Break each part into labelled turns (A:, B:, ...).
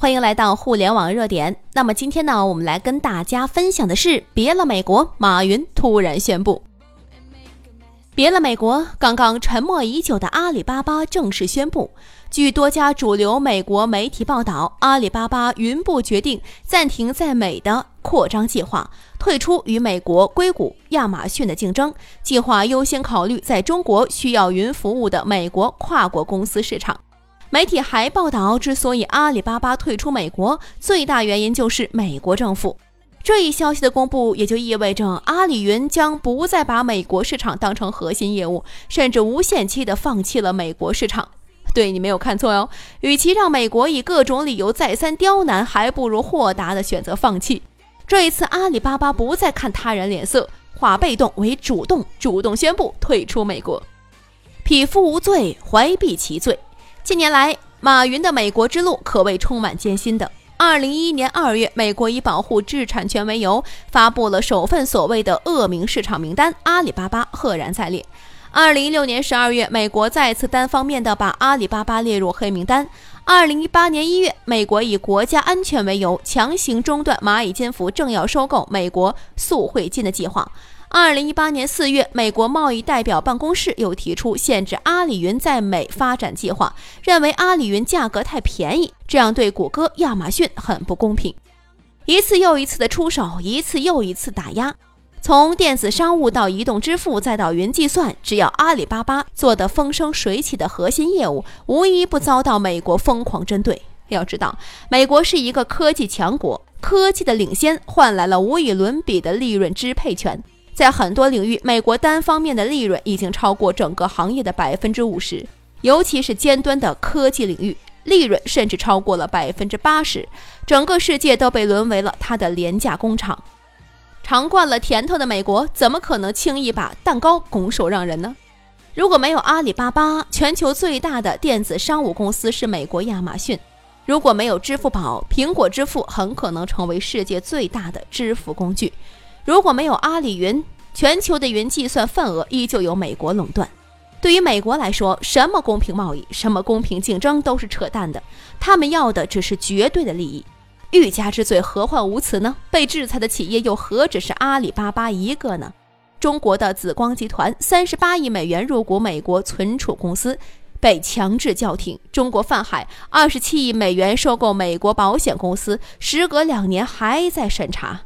A: 欢迎来到互联网热点。那么今天呢，我们来跟大家分享的是，别了美国，马云突然宣布。别了美国，刚刚沉默已久的阿里巴巴正式宣布。据多家主流美国媒体报道，阿里巴巴云部决定暂停在美的扩张计划，退出与美国硅谷、亚马逊的竞争，计划优先考虑在中国需要云服务的美国跨国公司市场。媒体还报道，之所以阿里巴巴退出美国，最大原因就是美国政府。这一消息的公布，也就意味着阿里云将不再把美国市场当成核心业务，甚至无限期的放弃了美国市场。对你没有看错哟，与其让美国以各种理由再三刁难，还不如豁达的选择放弃。这一次，阿里巴巴不再看他人脸色，化被动为主动，主动宣布退出美国。匹夫无罪，怀璧其罪。近年来，马云的美国之路可谓充满艰辛的。二零一一年二月，美国以保护知识产权为由，发布了首份所谓的恶名市场名单，阿里巴巴赫然在列。二零一六年十二月，美国再次单方面的把阿里巴巴列入黑名单。二零一八年一月，美国以国家安全为由，强行中断蚂蚁金服正要收购美国速汇金的计划。二零一八年四月，美国贸易代表办公室又提出限制阿里云在美发展计划，认为阿里云价格太便宜，这样对谷歌、亚马逊很不公平。一次又一次的出手，一次又一次打压，从电子商务到移动支付，再到云计算，只要阿里巴巴做的风生水起的核心业务，无一不遭到美国疯狂针对。要知道，美国是一个科技强国，科技的领先换来了无与伦比的利润支配权。在很多领域，美国单方面的利润已经超过整个行业的百分之五十，尤其是尖端的科技领域，利润甚至超过了百分之八十。整个世界都被沦为了它的廉价工厂。尝惯了甜头的美国，怎么可能轻易把蛋糕拱手让人呢？如果没有阿里巴巴，全球最大的电子商务公司是美国亚马逊；如果没有支付宝，苹果支付很可能成为世界最大的支付工具。如果没有阿里云，全球的云计算份额依旧由美国垄断。对于美国来说，什么公平贸易、什么公平竞争都是扯淡的。他们要的只是绝对的利益。欲加之罪，何患无辞呢？被制裁的企业又何止是阿里巴巴一个呢？中国的紫光集团三十八亿美元入股美国存储公司，被强制叫停。中国泛海二十七亿美元收购美国保险公司，时隔两年还在审查。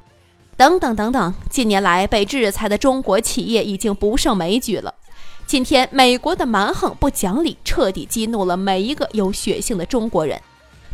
A: 等等等等，近年来被制裁的中国企业已经不胜枚举了。今天，美国的蛮横不讲理彻底激怒了每一个有血性的中国人。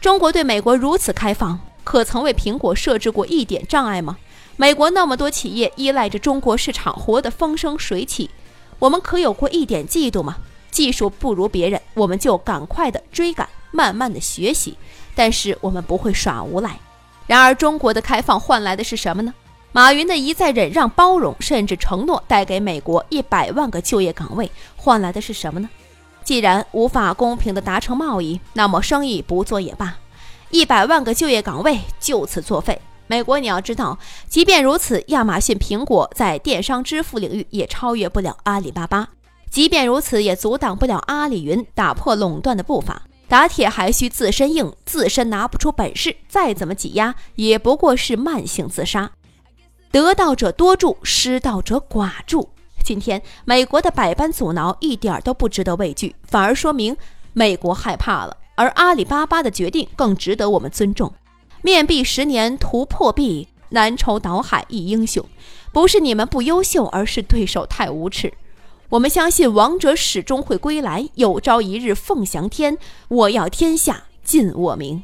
A: 中国对美国如此开放，可曾为苹果设置过一点障碍吗？美国那么多企业依赖着中国市场活得风生水起，我们可有过一点嫉妒吗？技术不如别人，我们就赶快的追赶，慢慢的学习，但是我们不会耍无赖。然而，中国的开放换来的是什么呢？马云的一再忍让、包容，甚至承诺带给美国一百万个就业岗位，换来的是什么呢？既然无法公平地达成贸易，那么生意不做也罢。一百万个就业岗位就此作废。美国，你要知道，即便如此，亚马逊、苹果在电商支付领域也超越不了阿里巴巴；即便如此，也阻挡不了阿里云打破垄断的步伐。打铁还需自身硬，自身拿不出本事，再怎么挤压，也不过是慢性自杀。得道者多助，失道者寡助。今天美国的百般阻挠一点都不值得畏惧，反而说明美国害怕了。而阿里巴巴的决定更值得我们尊重。面壁十年图破壁，南愁倒海一英雄。不是你们不优秀，而是对手太无耻。我们相信王者始终会归来，有朝一日凤翔天。我要天下尽我名。